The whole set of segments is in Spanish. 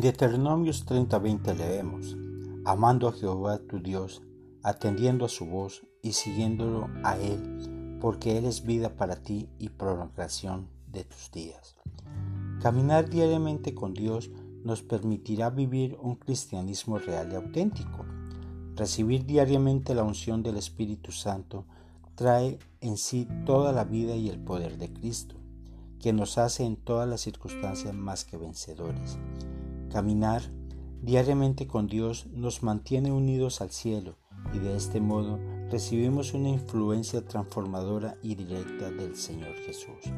Deuteronomios 30:20 leemos, amando a Jehová tu Dios, atendiendo a su voz y siguiéndolo a Él, porque Él es vida para ti y prolongación de tus días. Caminar diariamente con Dios nos permitirá vivir un cristianismo real y auténtico. Recibir diariamente la unción del Espíritu Santo trae en sí toda la vida y el poder de Cristo, que nos hace en todas las circunstancias más que vencedores. Caminar diariamente con Dios nos mantiene unidos al cielo y de este modo recibimos una influencia transformadora y directa del Señor Jesús.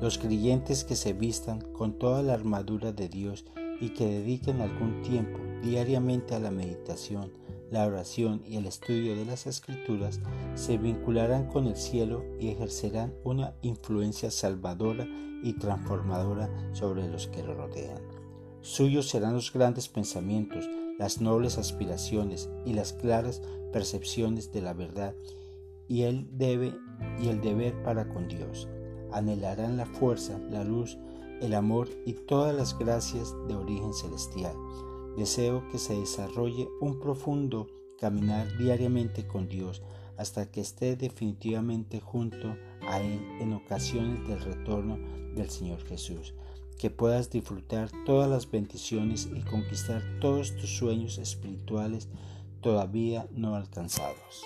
Los creyentes que se vistan con toda la armadura de Dios y que dediquen algún tiempo diariamente a la meditación, la oración y el estudio de las escrituras se vincularán con el cielo y ejercerán una influencia salvadora y transformadora sobre los que lo rodean. Suyos serán los grandes pensamientos, las nobles aspiraciones y las claras percepciones de la verdad y el debe y el deber para con Dios. Anhelarán la fuerza, la luz, el amor y todas las gracias de origen celestial. Deseo que se desarrolle un profundo caminar diariamente con Dios hasta que esté definitivamente junto a Él en ocasiones del retorno del Señor Jesús que puedas disfrutar todas las bendiciones y conquistar todos tus sueños espirituales todavía no alcanzados.